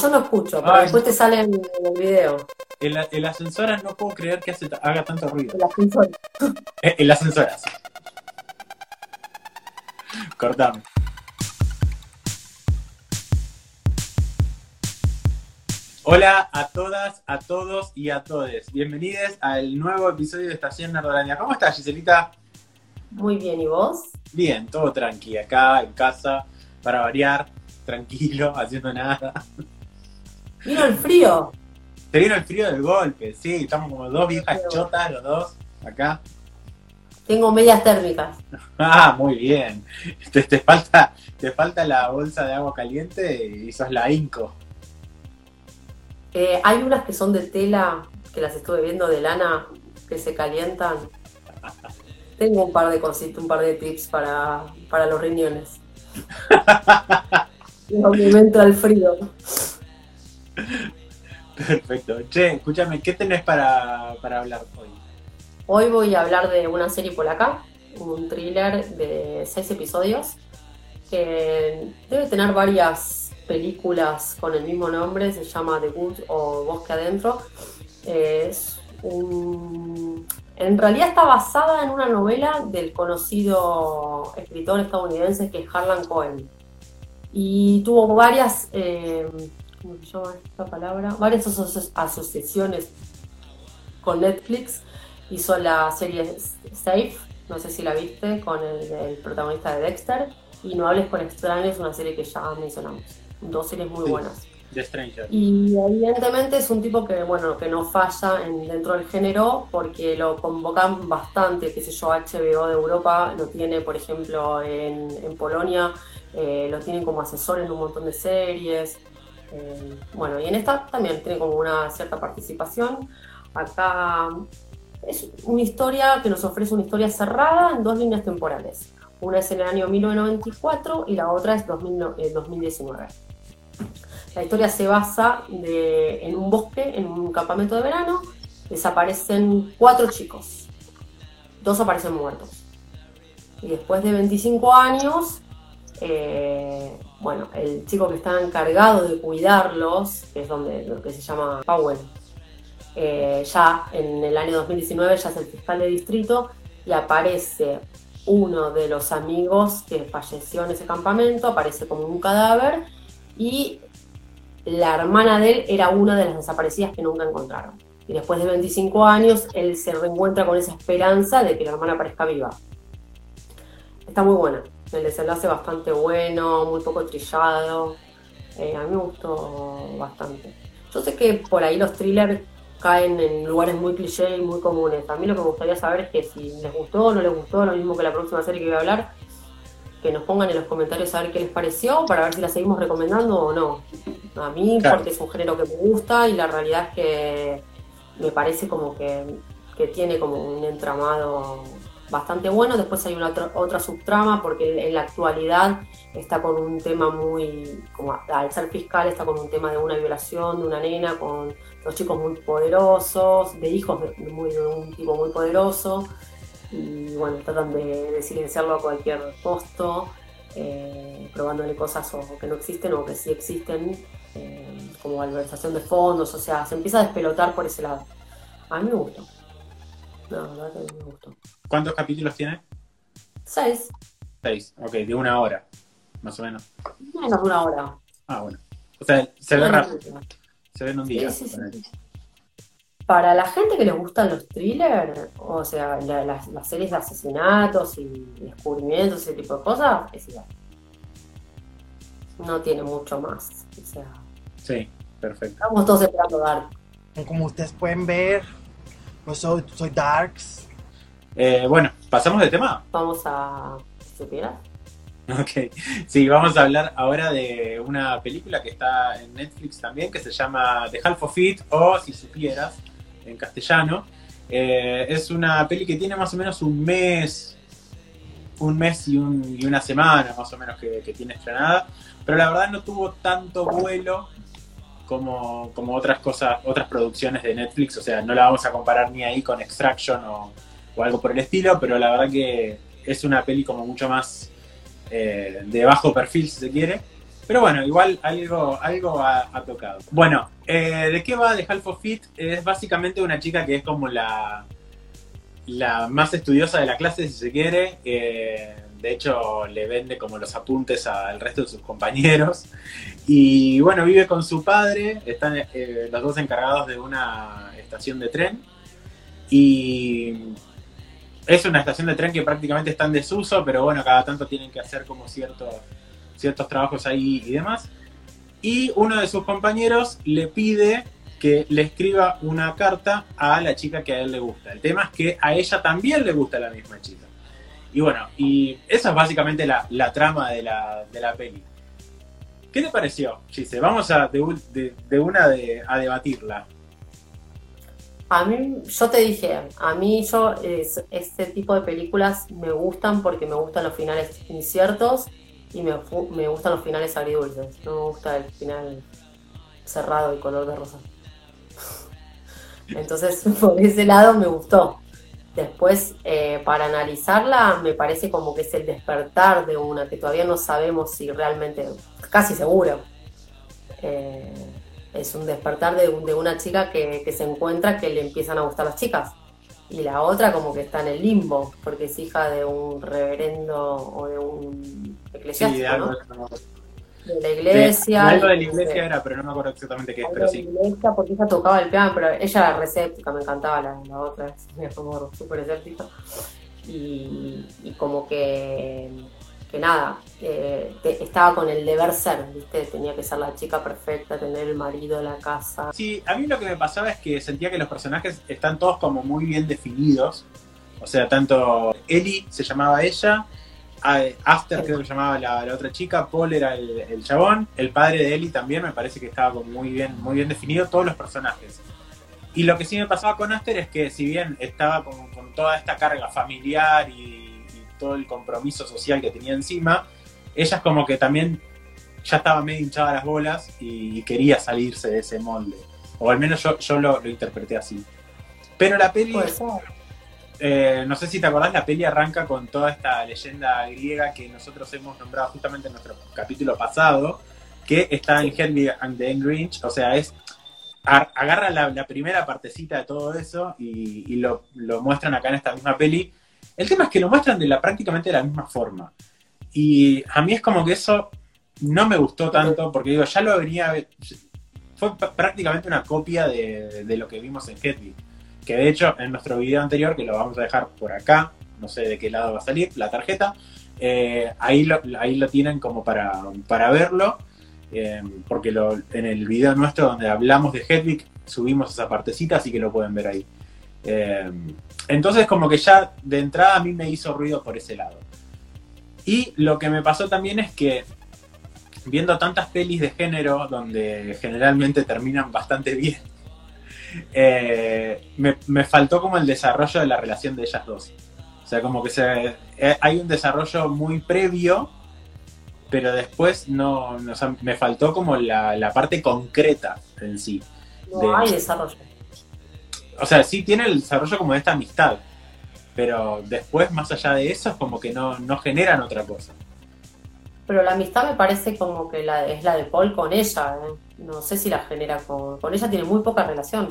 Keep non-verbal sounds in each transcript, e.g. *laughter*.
yo no escucho, pero después te sale en el video. El, el ascensor no puedo creer que hace, haga tanto ruido. El ascensor. *laughs* Eh, el ascensor. Cortame. Hola a todas, a todos y a todes. Bienvenidos al nuevo episodio de Estación Nerdolaña. ¿Cómo estás, Giselita? Muy bien, ¿y vos? Bien, todo tranqui. Acá en casa, para variar, tranquilo, *laughs* haciendo nada. Vino el frío. Te vino el frío del golpe, sí. Estamos como dos viejas chotas, los dos, acá. Tengo medias térmicas. *laughs* Ah, muy bien. Te, te falta, te falta la bolsa de agua caliente y sos la Inco. Eh, hay unas que son de tela, que las estuve viendo de lana, que se calientan. *laughs* Tengo un par de cositas, un par de tips para, para los riñones. *laughs* Un aumento al frío. *laughs* Perfecto. Che, escúchame, ¿qué tenés para, para hablar hoy? Hoy voy a hablar de una serie polaca, un thriller de seis episodios, que debe tener varias películas con el mismo nombre, se llama The Wood o Bosque Adentro. Es. En realidad está basada en una novela del conocido escritor estadounidense que es Harlan Cohen. Y tuvo varias, eh, ¿cómo se llama esta palabra? Varias aso- asociaciones con Netflix. Hizo la serie Safe, no sé si la viste, con el, el protagonista de Dexter. Y No hables con extraños, una serie que ya mencionamos. Dos series muy Sí. buenas. The Stranger. Y evidentemente es un tipo que, bueno, que no falla en, dentro del género porque lo convocan bastante, qué sé yo, HBO de Europa lo tiene, por ejemplo, en, en Polonia, eh, lo tienen como asesor en un montón de series. Eh, bueno, y en esta también tiene como una cierta participación. Acá es una historia que nos ofrece una historia cerrada en dos líneas temporales. Una es en el año 1994 y la otra es 2000 eh, 2019. La historia se basa de- en un bosque, en un campamento de verano. Desaparecen cuatro chicos. Dos aparecen muertos. Y después de 25 años, eh, bueno, el chico que está encargado de cuidarlos, que es donde lo que se llama Powell, eh, ya en el año 2019 ya es el fiscal de distrito y aparece uno de los amigos que falleció en ese campamento, aparece como un cadáver y la hermana de él era una de las desaparecidas que nunca encontraron. Y después de 25 años, él se reencuentra con esa esperanza de que la hermana aparezca viva. Está muy buena. El desenlace bastante bueno, muy poco trillado. Eh, a mí me gustó bastante. Yo sé que por ahí los thrillers caen en lugares muy cliché y muy comunes. A mí lo que me gustaría saber es que si les gustó o no les gustó, lo mismo que la próxima serie que voy a hablar, que nos pongan en los comentarios a ver qué les pareció para ver si la seguimos recomendando o no. A mí, Claro. porque es un género que me gusta y la realidad es que me parece como que, que tiene como un entramado bastante bueno. Después hay una otra, otra subtrama porque en la actualidad está con un tema muy, como al ser fiscal, está con un tema de una violación de una nena con los chicos muy poderosos, de hijos de, muy, de un tipo muy poderoso. Y bueno, tratan de, silenciarlo a cualquier costo, eh, probándole cosas o que no existen o que sí existen, eh, como malversación de fondos, o sea, se empieza a despelotar por ese lado. A mí me gustó. No, la verdad que me gustó. ¿Cuántos capítulos tiene? Seis, Seis. Ok, de una hora, más o menos. menos de una hora. Ah, bueno. O sea, se ve rápido. Se ve en un día. Sí, sí, sí. ponele. Para la gente que les gustan los thrillers, o sea, la- las, las series de asesinatos y descubrimientos, ese tipo de cosas, es igual. No tiene mucho más. O sea, Sí, perfecto. estamos todos esperando Dark. Como ustedes pueden ver, pues soy, soy Darks. Eh, bueno, ¿pasamos de tema? Vamos a. Si supieras. Ok, sí, vamos a hablar ahora de una película que está en Netflix también, que se llama The Half of It, o Si supieras, en castellano. Eh, es una peli que tiene más o menos un mes, un mes y, un- y una semana más o menos que, que tiene estrenada, pero la verdad no tuvo tanto vuelo como, como otras cosas, otras producciones de Netflix, o sea, no la vamos a comparar ni ahí con Extraction o, o algo por el estilo, pero la verdad que es una peli como mucho más eh, de bajo perfil, si se quiere. Pero bueno, igual algo, algo ha, ha tocado. Bueno, eh, ¿de qué va The Half of It? Es básicamente una chica que es como la, la más estudiosa de la clase, si se quiere. Eh, de hecho, le vende como los apuntes al resto de sus compañeros. Y bueno, vive con su padre. Están eh, los dos encargados de una estación de tren. Y es una estación de tren que prácticamente está en desuso, pero bueno, cada tanto tienen que hacer como ciertos, ciertos trabajos ahí y demás. Y uno de sus compañeros le pide que le escriba una carta a la chica que a él le gusta. El tema es que a ella también le gusta la misma chica. Y bueno, y esa es básicamente la, la trama de la, de la peli. ¿Qué te pareció, Gise? Vamos a de- de una de, a debatirla. A mí, yo te dije, a mí yo es- este tipo de películas me gustan porque me gustan los finales inciertos y me, me gustan los finales agridulces. No me gusta el final cerrado y color de rosa. *laughs* Entonces, *laughs* por ese lado me gustó. Después, eh, para analizarla, me parece como que es el despertar de una que todavía no sabemos si realmente, casi seguro, eh, es un despertar de, de una chica que, que se encuentra que le empiezan a gustar las chicas. Y la otra como que está en el limbo, porque es hija de un reverendo o de un eclesiástico, Sí, algo, ¿no? De la iglesia. de, algo de la iglesia era, pero no me acuerdo exactamente qué es, algo pero de sí. la iglesia, porque ella tocaba el piano, pero ella era recéptica, me encantaba la, la otra, *laughs* era como súper escéptica. Y, y como que, que nada, eh, te- estaba con el deber ser, ¿viste? Tenía que ser la chica perfecta, tener el marido, la casa. Sí, a mí lo que me pasaba es que sentía que los personajes están todos como muy bien definidos. O sea, tanto Ellie se llamaba ella, Aster creo que llamaba la, la otra chica, Paul era el, el chabón, el padre de Ellie también me parece que estaba como muy bien, muy bien definido todos los personajes. Y lo que sí me pasaba con Aster es que si bien estaba con, con toda esta carga familiar y todo el compromiso social que tenía encima, ella es como que también ya estaba medio hinchada las bolas y, quería salirse de ese molde. O al menos yo, yo lo, lo interpreté así. Pero la peli, Puede ser. eh, no sé si te acordás, la peli arranca con toda esta leyenda griega que nosotros hemos nombrado justamente en nuestro capítulo pasado, que está en Henry and the Grinch, o sea, es agarra la, la primera partecita de todo eso y, y lo, lo muestran acá en esta misma peli. El tema es que lo muestran de la prácticamente de la misma forma. Y a mí es como que eso no me gustó tanto, porque digo, ya lo venía. Fue prácticamente una copia de, lo que vimos en Hedwig. Que de hecho, en nuestro video anterior, que lo vamos a dejar por acá, no sé de qué lado va a salir, la tarjeta, eh, ahí, lo, ahí lo tienen como para, para verlo. eh, porque en el video nuestro donde hablamos de Hedwig subimos esa partecita, así que lo pueden ver ahí. Eh, entonces, como que ya de entrada a mí me hizo ruido por ese lado. Y lo que me pasó también es que viendo tantas pelis de género donde generalmente terminan bastante bien, *laughs* eh, me, me faltó como el desarrollo de la relación de ellas dos. O sea, como que se, eh, hay un desarrollo muy previo, pero después no, o sea, me faltó como la, la parte concreta en sí. No hay desarrollo. O sea, sí tiene el desarrollo como de esta amistad, pero después, más allá de eso, es como que no, no generan otra cosa. Pero la amistad me parece como que la, es la de Paul con ella. ¿eh? No sé si la genera con. Con ella tiene muy poca relación.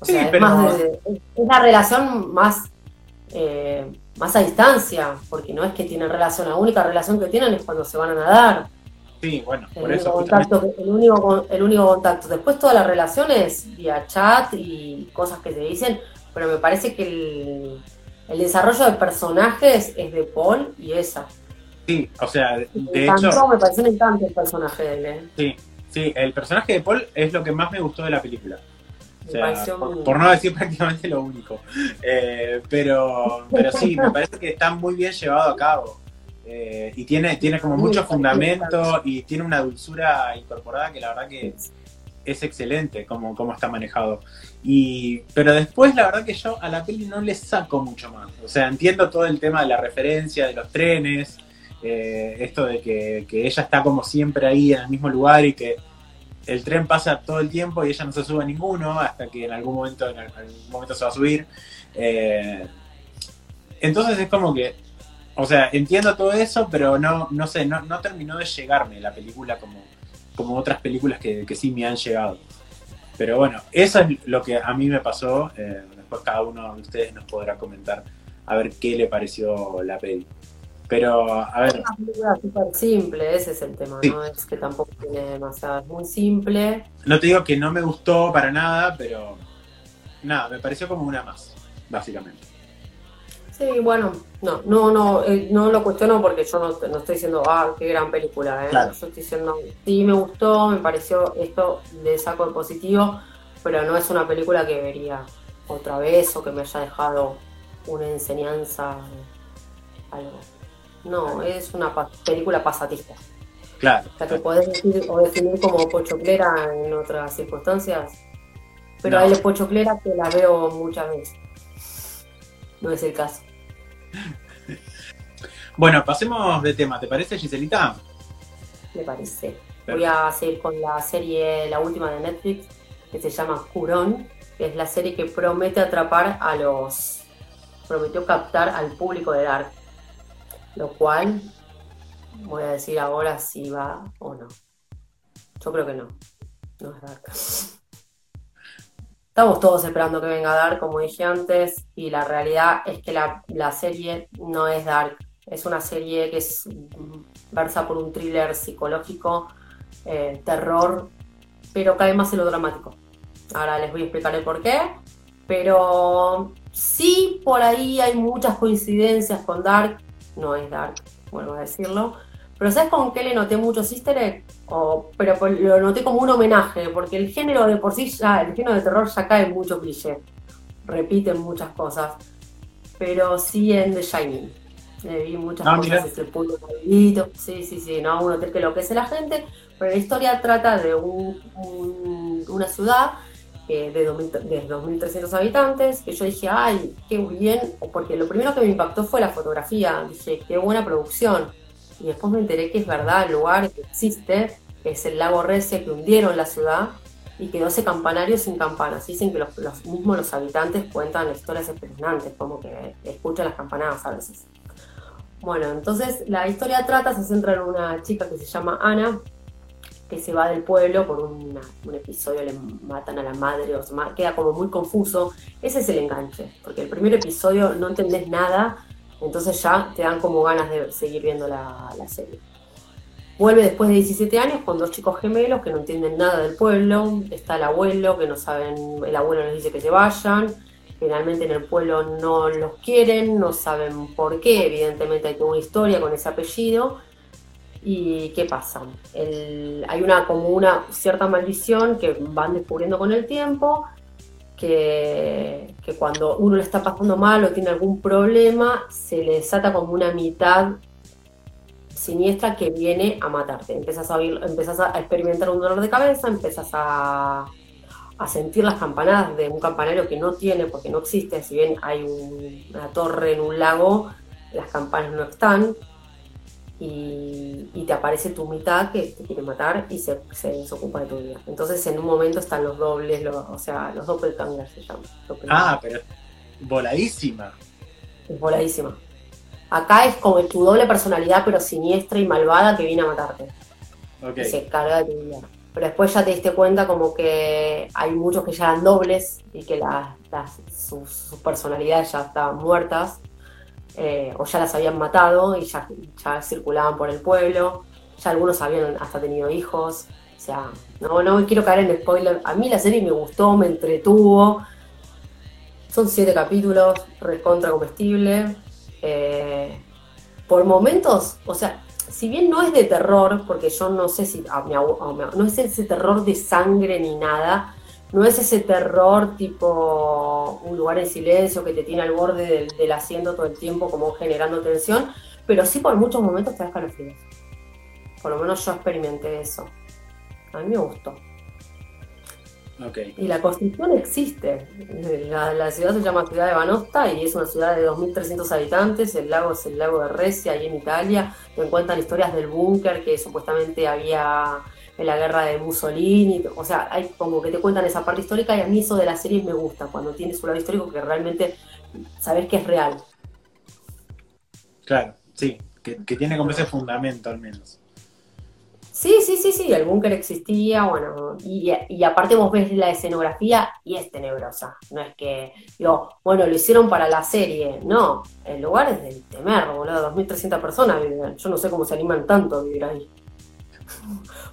O Sí, sea, es, pero- más de- es la relación más, eh, más a distancia, porque no es que tienen relación. La única relación que tienen es cuando se van a nadar. Sí, bueno, El por eso justamente. el, único, el único contacto. Después todas las relaciones vía chat y cosas que se dicen, pero me parece que el, el desarrollo de personajes es de Paul y esa. Sí, o sea, de Me encantó, hecho, me pareció un encanto el personaje de él. ¿eh? sí, sí, el personaje de Paul es lo que más me gustó de la película. O sea, por, por no decir *laughs* prácticamente lo único. Eh, pero, pero sí, me *laughs* parece que está muy bien llevado a cabo. Eh, y tiene, tiene como mucho fundamento y tiene una dulzura incorporada que la verdad que es excelente como, como está manejado. Y, pero después la verdad que yo a la peli no le saco mucho más. O sea, entiendo todo el tema de la referencia, de los trenes, eh, esto de que, que ella está como siempre ahí en el mismo lugar y que el tren pasa todo el tiempo y ella no se sube a ninguno hasta que en algún momento, en algún momento se va a subir. Eh, entonces es como que o sea, entiendo todo eso, pero no, no sé, no, no terminó de llegarme la película como, como otras películas que, que sí me han llegado. Pero bueno, eso es lo que a mí me pasó. eh, después cada uno de ustedes nos podrá comentar a ver qué le pareció la peli. Pero, a ver, una película súper simple, ese es el tema, Sí. ¿no? Es que tampoco tiene demasiado, es muy simple. no te digo que no me gustó para nada, pero nada, me pareció como una más, básicamente. Sí, bueno, no, no, no, eh, no lo cuestiono porque yo no, no estoy diciendo, ah, qué gran película, ¿eh? Claro. Yo estoy diciendo, sí me gustó, me pareció esto, le saco positivo, pero no es una película que vería otra vez o que me haya dejado una enseñanza, algo. No, es una pa- película pasatista. Claro. La que podés decir o definir como pochoclera en otras circunstancias. Pero No. hay pochoclera que la veo muchas veces. No es el caso. Bueno, pasemos de tema, ¿te parece, Giselita? me parece. Voy a seguir con la serie, la última de Netflix, que se llama Curón, que es la serie que promete atrapar a los. prometió captar al público de Dark. Lo cual voy a decir ahora si va o no. Yo creo que no. No es Dark. Estamos todos esperando que venga Dark, como dije antes, y la realidad es que la, la serie no es Dark. Es una serie que es mm, versa por un thriller psicológico, eh, terror, pero cae más en lo dramático. Ahora les voy a explicar el por qué, pero sí por ahí hay muchas coincidencias con Dark, no es Dark, vuelvo a decirlo, pero ¿sabes con qué le noté muchos easter egg? O- pero lo noté como un homenaje, porque el género de por sí ya, el género de terror ya cae en mucho cliché, repiten muchas cosas, pero sí en The Shining. Le vi muchas Ah, cosas, ese maldito, sí, sí, sí, no, un hotel que lo que es la gente, pero la historia trata de un- un- una ciudad eh, de, 2000 de 2.300 habitantes, que yo dije, ay, qué bien, porque lo primero que me impactó fue la fotografía, dije, qué buena producción, y después me enteré que es verdad, el lugar que existe es el lago Recia que hundieron la ciudad y quedó ese campanario sin campanas. Dicen que los, los mismos los habitantes cuentan historias espeluznantes, como que escuchan las campanadas a veces. Bueno, entonces la historia trata, se centra en una chica que se llama Ana, que se va del pueblo por una- un episodio, le matan a la madre, o se ma- queda como muy confuso. Ese es el enganche, porque el primer episodio no entendés nada, entonces ya te dan como ganas de seguir viendo la, serie. Vuelve después de 17 años con dos chicos gemelos que no entienden nada del pueblo. Está el abuelo, que no saben, el abuelo les dice que se vayan. Generalmente en el pueblo no los quieren, no saben por qué. Evidentemente hay una historia con ese apellido. ¿Y qué pasa? Hay una como una cierta maldición que van descubriendo con el tiempo, que, cuando uno le está pasando mal o tiene algún problema, se le desata como una mitad siniestra que viene a matarte. Empiezas a, oír- empiezas a experimentar un dolor de cabeza, empiezas a, sentir las campanadas de un campanario que no tiene porque no existe, si bien hay un- una torre en un lago, las campanas no están, y, y te aparece tu mitad que te quiere matar y se, se desocupa de tu vida. Entonces en un momento están los dobles, los- o sea, los doppelgangers se llaman. Ah, pero voladísima. Es voladísima. Acá es como tu doble personalidad, pero siniestra y malvada que viene a matarte. Ok. Y se carga de tu vida. Pero después ya te diste cuenta como que hay muchos que ya eran dobles y que las- las- sus, sus personalidades ya estaban muertas. Eh, o ya las habían matado y ya, ya circulaban por el pueblo. Ya algunos habían hasta tenido hijos. O sea, no, no quiero caer en spoiler. A mí la serie me gustó, me entretuvo. Son siete capítulos, recontra comestible. Eh, por momentos, o sea, si bien no es de terror, porque yo no sé si no es ese terror de sangre ni nada, no es ese terror tipo un lugar en silencio que te tiene al borde del, del asiento todo el tiempo como generando tensión, pero sí por muchos momentos te da escalofríos. Por lo menos yo experimenté eso. A mí me gustó. Ok. Y la construcción existe. La, la ciudad se llama Ciudad de Banosta y es una ciudad de 2.300 habitantes. El lago es el lago de Recia, ahí en Italia. Te cuentan historias del búnker que supuestamente había en la guerra de Mussolini. O sea, hay como que te cuentan esa parte histórica y a mí eso de la serie me gusta, cuando tiene su lado histórico que realmente sabes que es real. Claro. Sí, que, que tiene como ese fundamento al menos. Sí, sí, sí, sí, el búnker existía, bueno, y, y aparte vos ves la escenografía y es tenebrosa. No es que, digo, bueno, lo hicieron para la serie. No, el lugar es del temer, boludo, 2.300 personas viven. Yo no sé cómo se animan tanto a vivir ahí.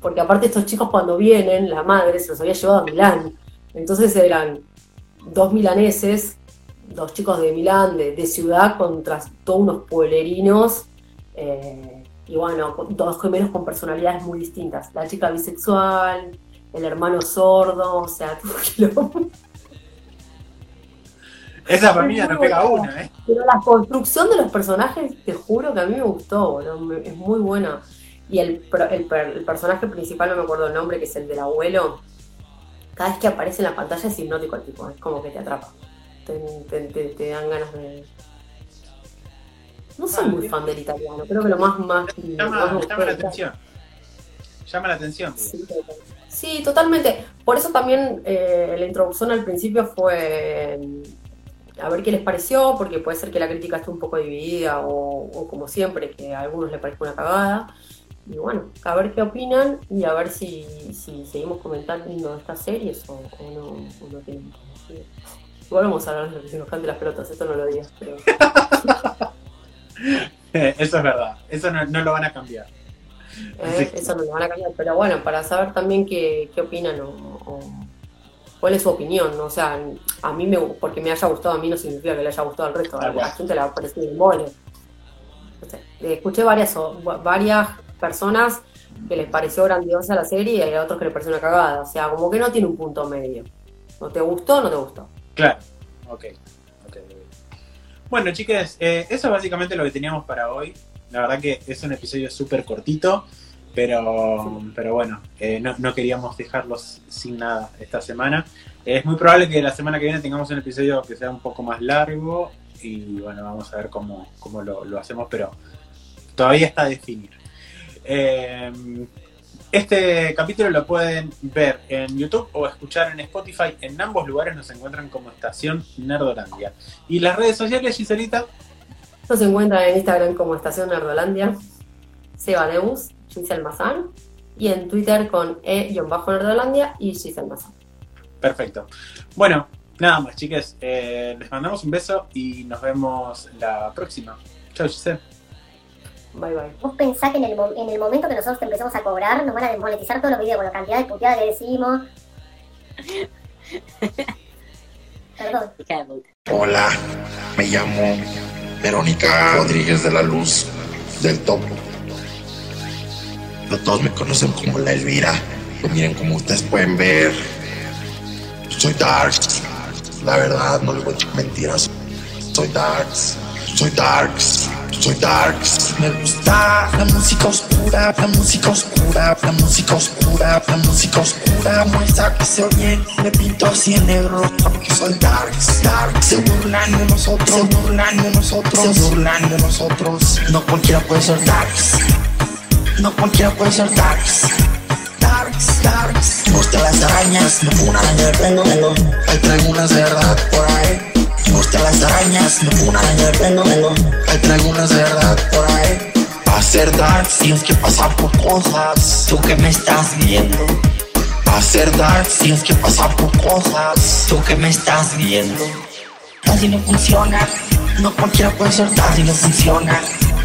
Porque aparte estos chicos cuando vienen, la madre se los había llevado a Milán. Entonces eran dos milaneses, dos chicos de Milán, de, de ciudad, contra todos unos pueblerinos. Eh, y bueno, dos gemelos con personalidades muy distintas. La chica bisexual, el hermano sordo, o sea, *laughs* todo. Esa familia no pega una, ¿eh? Pero la construcción de los personajes, te juro que a mí me gustó, es muy buena. Y el, el, el personaje principal, no me acuerdo el nombre, que es el del abuelo, cada vez que aparece en la pantalla es hipnótico el tipo, es como que te atrapa. Te, te- te- te dan ganas de... No soy Ah, muy bien. fan del italiano, creo que lo más... más, más Llama, gustó llama la atención. Llama la atención. Sí, total. Sí, totalmente. Por eso también eh, la introducción al principio fue eh, a ver qué les pareció, porque puede ser que la crítica esté un poco dividida o, o como siempre, que a algunos les parezca una cagada. Y bueno, a ver qué opinan y a ver si, si seguimos comentando estas series o, o no, o no tienen sentido. Igual vamos a hablar de que se nos cante las pelotas, esto no lo digas, pero *laughs* Eso es verdad. Eso no, no lo van a cambiar. Eh. Eso no lo van a cambiar, pero bueno, para saber también qué, qué opinan o, o cuál es su opinión, ¿no? o sea, a mí me, porque me haya gustado a mí no significa que le haya gustado al resto, a la gente le va a parecer un mole. No sé, escuché varias, varias personas que les pareció grandiosa la serie y hay otros que les pareció una cagada, o sea, como que no tiene un punto medio. ¿No te gustó no te gustó? Claro. Ok. ok. Bueno, chicas, eh, eso es básicamente lo que teníamos para hoy. La verdad que es un episodio súper cortito, pero, pero bueno, eh, no, no queríamos dejarlos sin nada esta semana. es muy probable que la semana que viene tengamos un episodio que sea un poco más largo y bueno, vamos a ver cómo, cómo lo, lo hacemos, pero todavía está a definir. Eh, este capítulo lo pueden ver en YouTube o escuchar en Spotify. En ambos lugares nos encuentran como Estación Nerdolandia. Y las redes sociales, Giselita, Nos encuentran en Instagram como Estación Nerdolandia, Seba Deus, Giselle Mazán, y en Twitter con E-Nerdolandia y Giselle Mazán. perfecto. Bueno, nada más, chicas. Eh, les mandamos un beso y nos vemos la próxima. Chao, Giselle. Bye bye. Vos pensás que en el, en el momento que nosotros te empezamos a cobrar, nos van a desmonetizar todos los videos con la cantidad de puteadas que decimos. *laughs* Perdón. Hola, me llamo Verónica Rodríguez de la Luz del Topo. Pero todos me conocen como la Elvira. Pero miren, como ustedes pueden ver, soy Darks. La verdad, no les voy a echar mentiras. Soy Darks. Soy Darks. Soy Darks. Me gusta la música oscura, la música oscura, la música oscura, la música oscura. Muestra que se oye, me pinto así en negro porque soy Darks. Darks. Se burlan de nosotros, se burlan de nosotros, se burlan de nosotros. No cualquiera puede ser Darks. No cualquiera puede ser Darks. Darks, Darks. Me gustan las arañas, me pongo una araña de pelo. Ahí traigo unas de verdad por ahí. Me gustan las arañas, me pongo una araña de pelo. Ahí traigo unas de verdad por ahí. Para ser Darks tienes que pasar por cosas. Tú que me estás viendo. Para ser Darks tienes que pasar por cosas. Tú que me estás viendo. Así no funciona. No cualquiera puede ser así no funciona.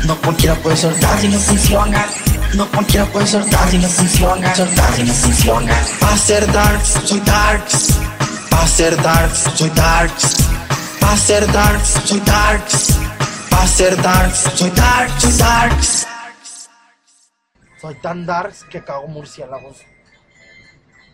No cualquiera puede ser así no funciona. No cualquiera puede ser así no funciona. Ser así no funciona. Va a ser darks, soy darks. Va a ser darks, soy darks. Va a ser darks, soy darks. Va a ser darks, soy darks, soy darks. Soy tan darks que cago murciélagos.